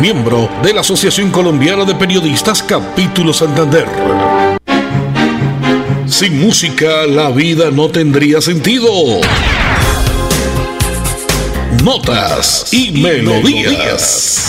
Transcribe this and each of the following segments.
miembro de la Asociación Colombiana de Periodistas Capítulo Santander. Sin música la vida no tendría sentido. Notas y, melodías.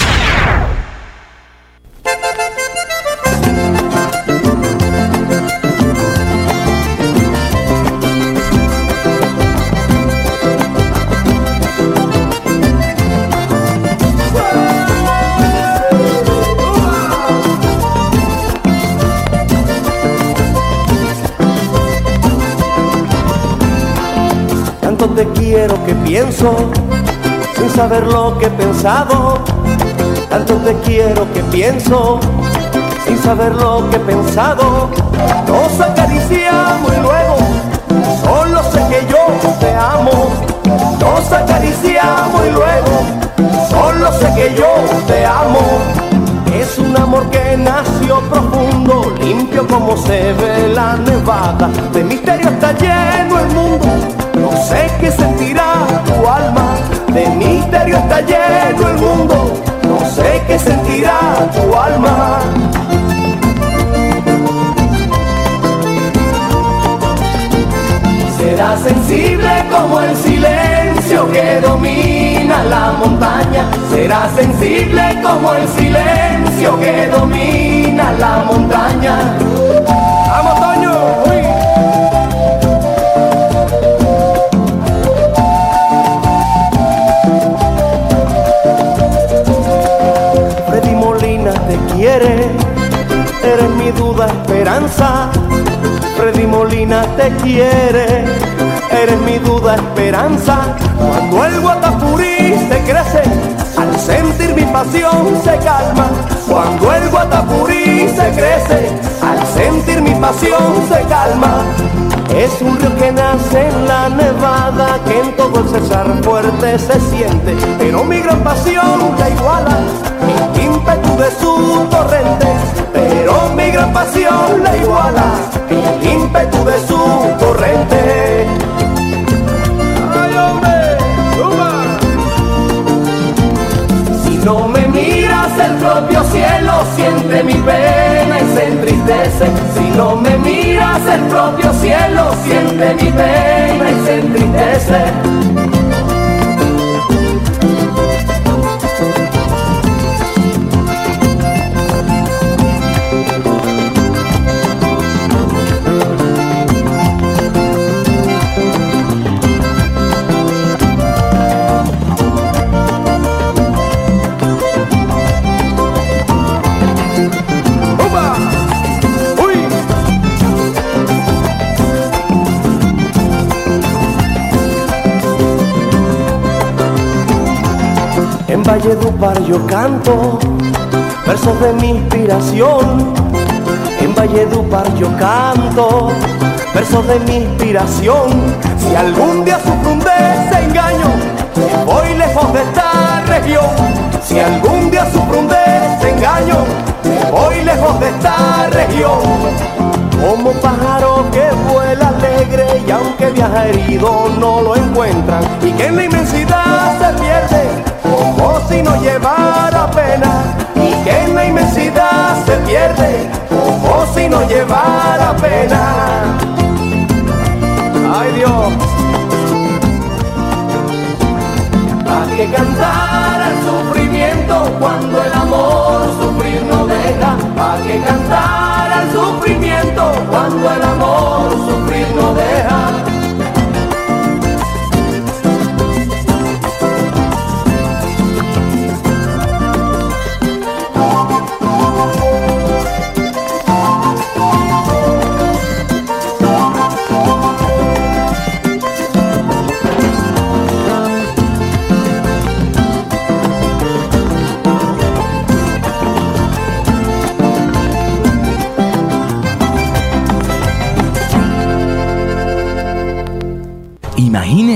Te quiero que pienso sin saber lo que he pensado. Tanto te quiero que pienso sin saber lo que he pensado. Nos acariciamos y luego solo sé que yo te amo. Nos acariciamos y luego solo sé que yo te amo. Es un amor que nació profundo, limpio como se ve la nevada. De misterio está lleno el mundo no sé qué sentirá tu alma, de misterio está lleno el mundo. No sé qué sentirá tu alma. Será sensible como el silencio que domina la montaña. Será sensible como el silencio que domina la montaña. ¡Vamos, Toño! Esperanza. Freddy Molina te quiere, eres mi duda, esperanza. Cuando el guatapurí se crece, al sentir mi pasión se calma. Cuando el guatapurí se crece, al sentir mi pasión se calma. Es un río que nace en la nevada, que en todo el César fuerte se siente, pero mi gran pasión la iguala el ímpetu de su torrente, pero mi gran pasión la iguala el ímpetu de su torrente. ¡Ay, hombre! Si no me miras el propio cielo, siente mi pena y se entristece. Si no me miras el propio cielo, siente mi pena y se entristece. Yo canto versos de mi inspiración. En Valledupar yo canto versos de mi inspiración. Si algún día sufro un desengaño, voy lejos de esta región. Si algún día sufro un desengaño, voy lejos de esta región. Como pájaro que vuela alegre y aunque viaja herido no lo encuentran y que en la inmensidad si no llevara pena y que en la inmensidad se pierde como si no llevara pena. Ay Dios, ¿para que cantar el sufrimiento cuando el amor sufrir no deja? ¿Para que cantar el sufrimiento cuando el amor sufrir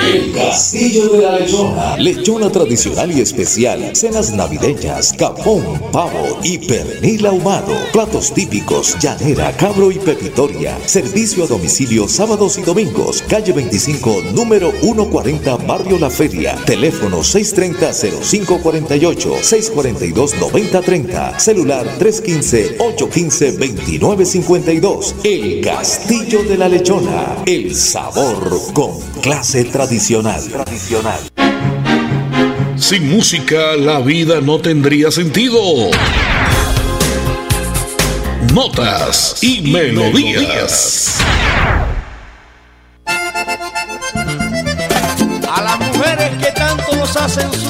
El Castillo de la Lechona. Lechona tradicional y especial. Cenas navideñas, capón, pavo y pernil ahumado. Platos típicos, llanera, cabro y pepitoria. Servicio a domicilio sábados y domingos. Calle 25, número 140, Barrio La Feria. Teléfono 630-0548, 642-9030. Celular 315-815-2952. El Castillo de la Lechona. El sabor con clase tradicional. Tradicional. Sin música la vida no tendría sentido. Notas y, melodías. A las mujeres que tanto nos hacen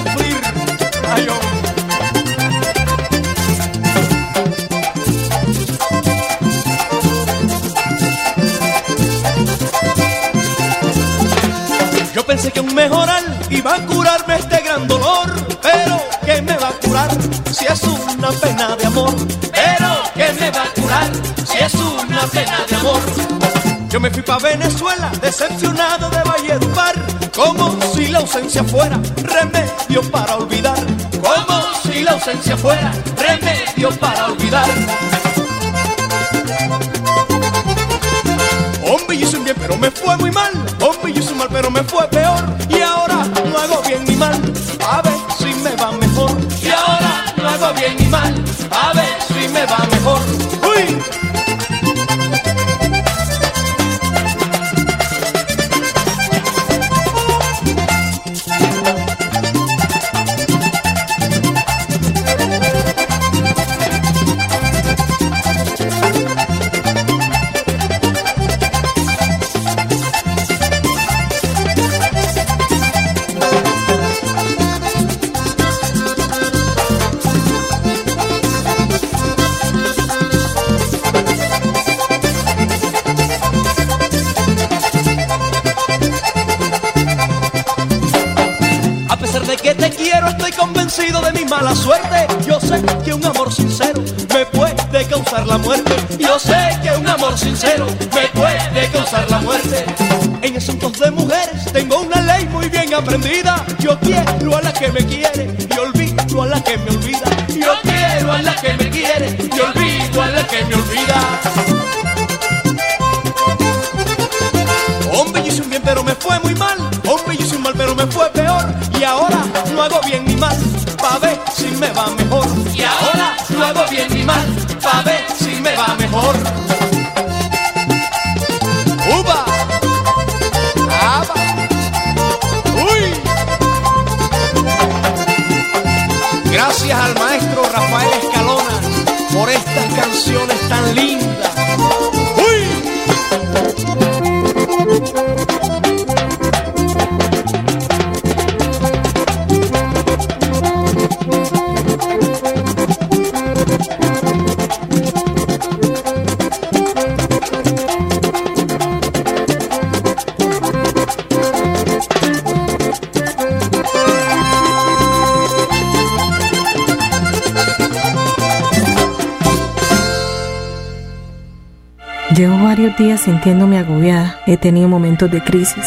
que mejoral iba a curarme este gran dolor, pero ¿qué me va a curar si es una pena de amor? Pero ¿qué me va a curar si es una pena de amor? Yo me fui pa' Venezuela, decepcionado de Valledupar, como si la ausencia fuera remedio para olvidar, como si la ausencia fuera remedio para olvidar. Hombre, yo hice un bien, pero me fue muy mal. Hombre, yo hice un mal, pero me fue peor. Me puede causar la muerte. En asuntos de mujeres tengo una ley muy bien aprendida. Yo quiero a la que me quiere y olvido a la que me olvida. Yo quiero a la que me quiere y olvido a la que me olvida. Hombre, yo hice un bien, pero me fue muy mal. Hombre, yo hice un mal, pero me fue peor. Y ahora no hago bien ni mal, pa' ver si me va mejor. Y ahora no hago bien ni mal, pa' ver si me va mejor. Gracias al maestro Rafael Escalona por estas canciones tan varios días sintiéndome agobiada. He tenido momentos de crisis.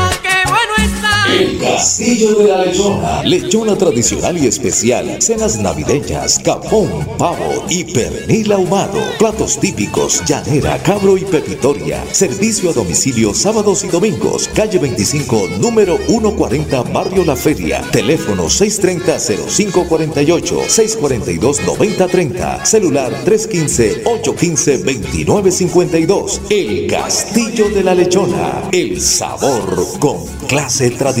El Castillo de la Lechona. Lechona tradicional y especial. Cenas navideñas, capón, pavo y pernil ahumado. Platos típicos, llanera, cabro y pepitoria. Servicio a domicilio sábados y domingos. Calle 25, número 140, Barrio La Feria. Teléfono 630-0548, 642-9030. Celular 315-815-2952. El Castillo de la Lechona. El sabor con clase tradicional.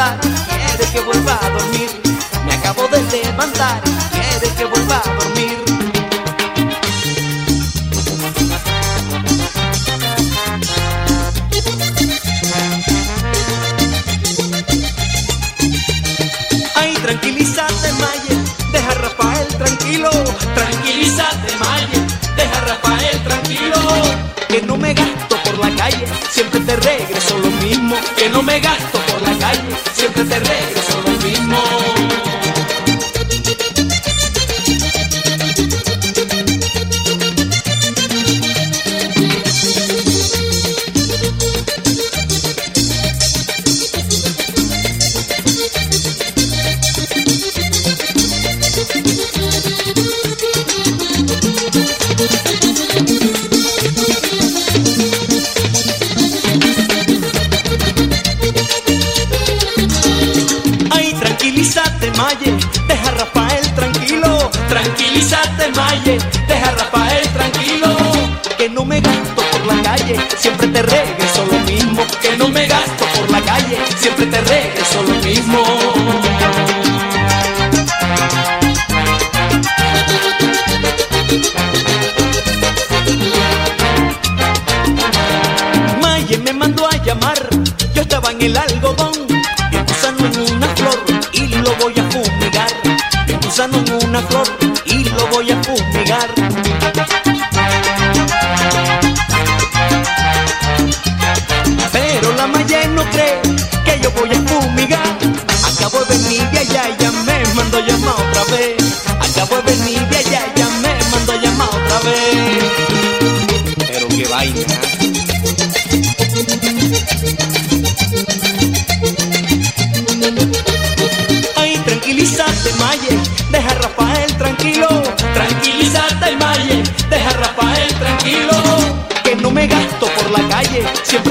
levantar, quieres que vuelva a dormir. Me acabo de levantar, quieres que vuelva a dormir. Ay, tranquilízate, Maye, deja a Rafael tranquilo. Tranquilízate, Maye, deja a Rafael tranquilo. Que no me gasto por la calle, siempre te regreso lo mismo. Que no me gasto por la calle te que no me gasto por la calle, siempre te regalo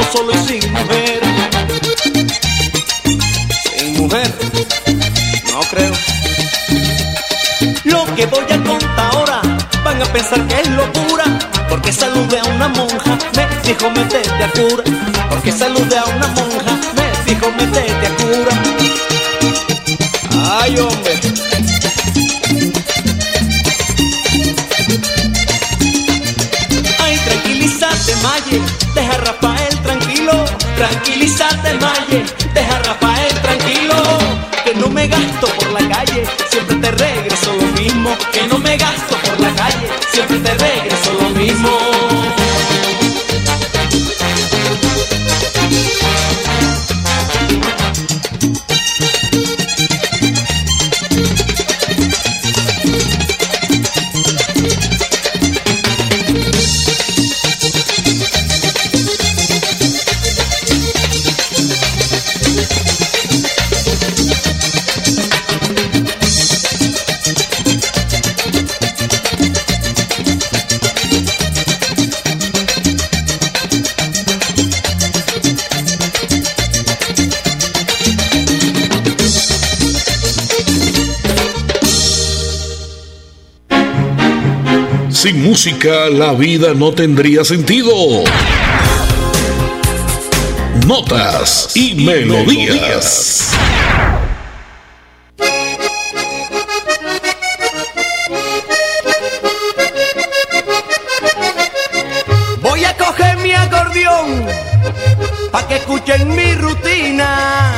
solo y sin mujer. Sin mujer, no creo. Lo que voy a contar ahora, van a pensar que es locura. Porque saludé a una monja, me dijo metete a cura. Porque saludé a una monja, me dijo metete a cura. Ay, hombre. Tranquilízate Maye, deja Sin música la vida no tendría sentido. Notas y, melodías. Voy a coger mi acordeón pa' que escuchen mi rutina.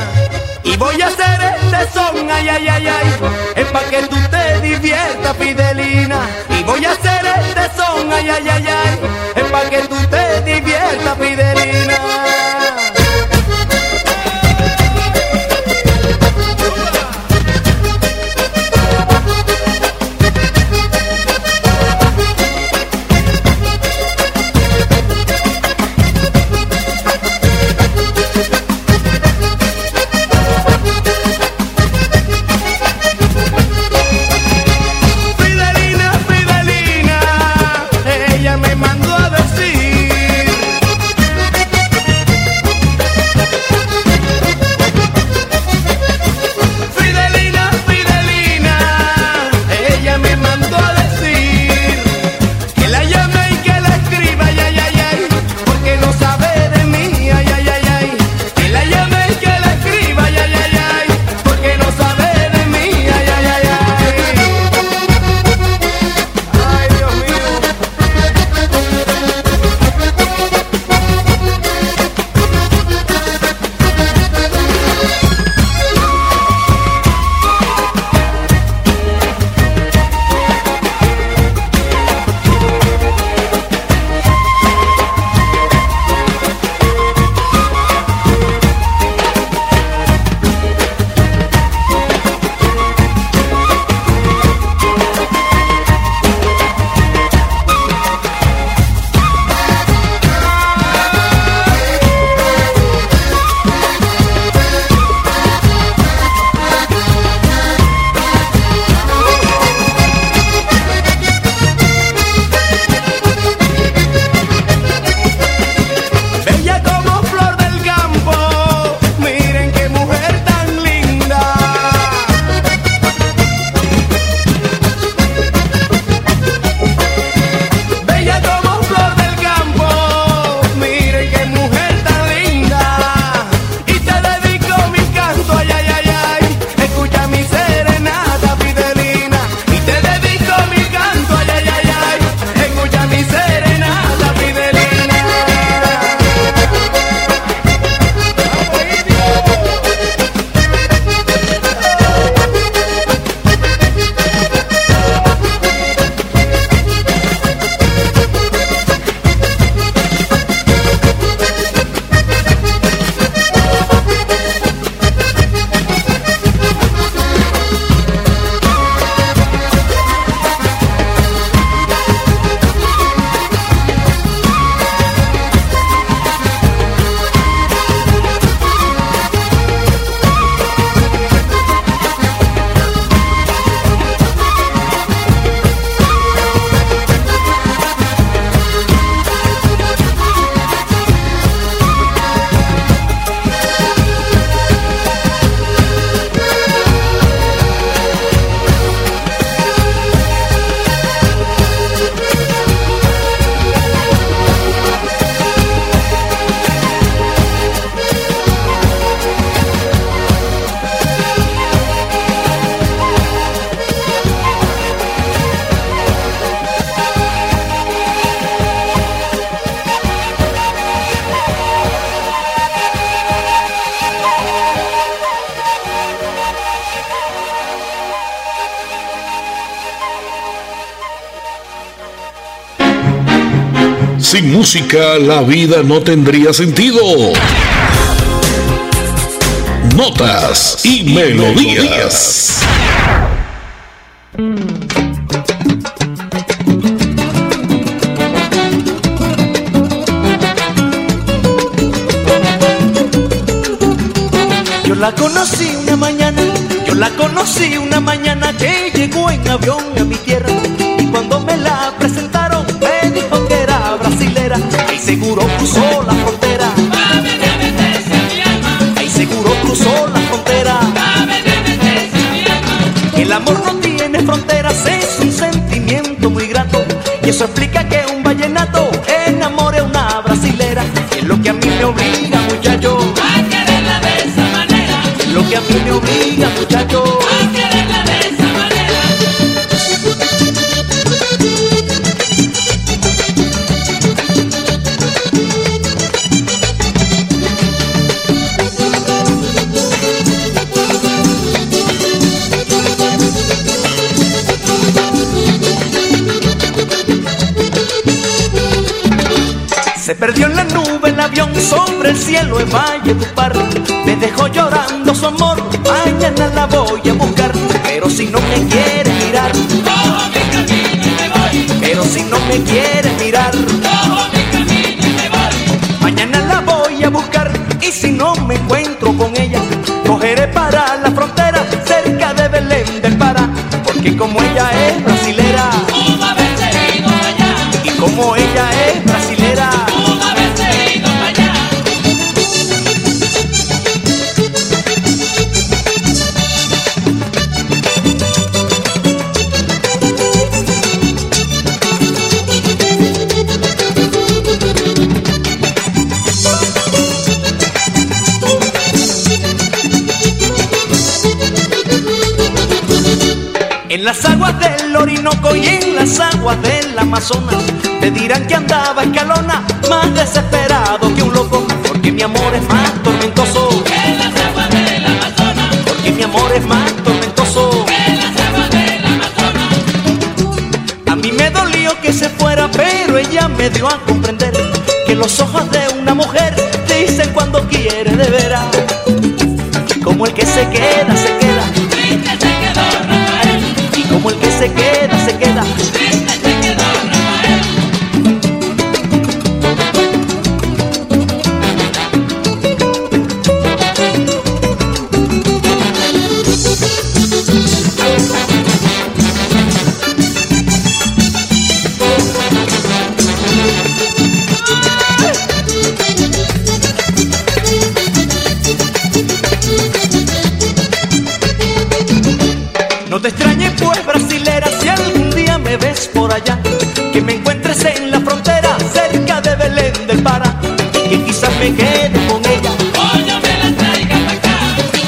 Y voy a hacer este son, ay, ay, ay, ay, es pa' que tú te diviertas, Fidelina. Voy a hacer este son, ay, ay, ay, ay, es pa' que tú te diviertas. Fidelina, la vida no tendría sentido. Notas y, melodías. Yo la conocí una mañana, yo la conocí una mañana que llegó en avión a mi tierra y cuando me la presentaron seguro cruzó la frontera. Ahí seguro cruzó la frontera. El amor no tiene fronteras, es un sentimiento muy grato y eso explica Perdió en la nube el avión sobre el cielo de Valledupar. Me dejó llorando su amor, mañana la voy a buscar. Pero si no me quiere mirar, mi camino pero si no me quiere mirar, mi camino mañana la voy a buscar. Y si no me encuentro con ella, cogeré para la frontera cerca de Belén del Pará. Porque como ella es Las aguas del Orinoco y en las aguas del Amazonas Te dirán que andaba escalona Más desesperado que un loco Porque mi amor es más tormentoso En las aguas del Amazonas. Porque mi amor es más tormentoso En las aguas del Amazonas. A mí me dolió que se fuera Pero ella me dio a comprender Que los ojos de una mujer Dicen cuando quiere de veras Como el que se queda, se queda me quede con ella Pollo me la traiga para acá.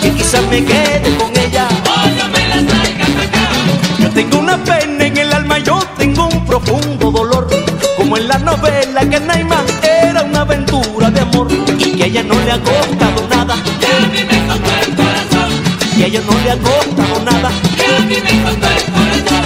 Que quizás me quede con ella Pollo me la traiga para acá. Yo tengo una pena en el alma, yo tengo un profundo dolor Como en la novela que Naima era una aventura de amor Y que a ella no le ha costado nada Que a mí me costó el corazón. Y a ella no le ha costado nada Que a mí me costó el corazón.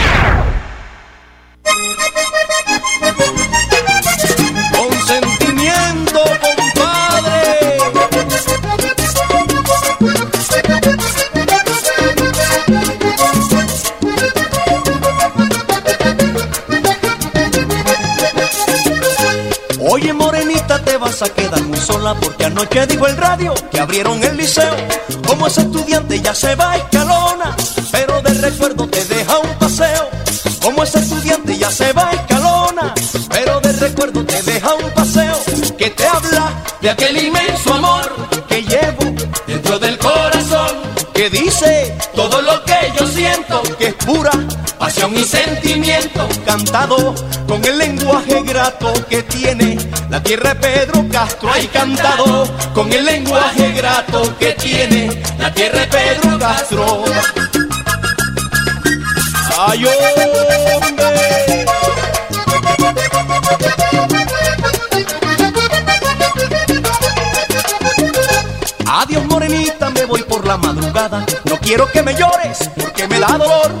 Anoche dijo el radio que abrieron el liceo Como ese estudiante ya se va a escalona Pero de recuerdo te deja un paseo Como ese estudiante ya se va a escalona Pero de recuerdo te deja un paseo Que te habla de aquel inmenso amor que llevo Dentro del corazón. Que dice Todo lo que yo siento. que es pura Pasión y sentimiento. cantado con el lenguaje grato que tiene la tierra de Pedro Castro. Hay cantado con el lenguaje grato que tiene la tierra de Pedro Castro. ¡Ay, hombre! Adiós morenita, me voy por la madrugada. No quiero que me llores porque me da dolor.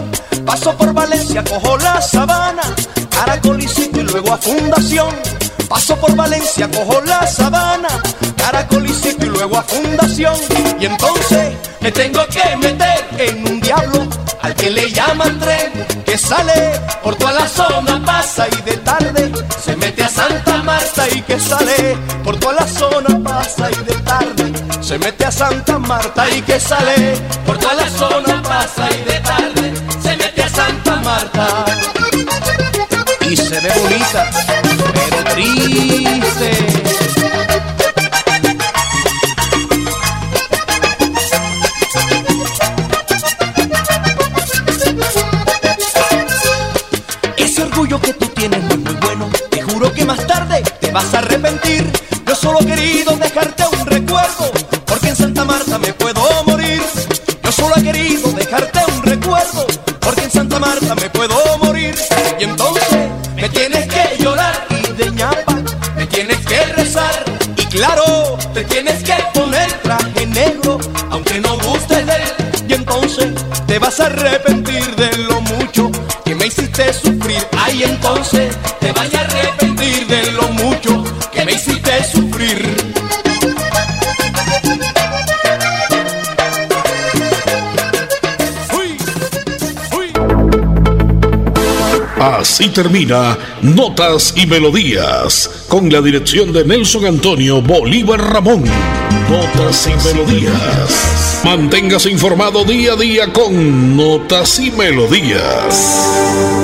Paso por Valencia, cojo la sabana, caracolicito y luego a Fundación. Paso por Valencia, cojo la sabana, caracolicito y luego a Fundación. Y entonces me tengo que meter en un diablo al que le llaman tren, que sale por toda la zona, pasa y de tarde se mete a Santa Marta y que sale por toda la zona, pasa y de tarde se mete a Santa Marta y que sale Por toda la zona pasa y de tarde se mete a Santa Marta. Y se ve bonita, triste. Ese orgullo que tú tienes no es muy bueno. Te juro que más tarde te vas a arrepentir. Yo solo he querido dejarte un recuerdo, porque en Santa Marta me puedo morir. Yo solo he querido dejarte un recuerdo, porque en Santa Marta me puedo morir. Vas a arrepentir de lo mucho que me hiciste sufrir. Ay, entonces te vas a arrepentir de lo mucho que me hiciste sufrir. Uy, uy. Así termina Notas y Melodías, con la dirección de Nelson Antonio Bolívar Ramón. Notas y Melodías. Manténgase informado día a día con Notas y Melodías.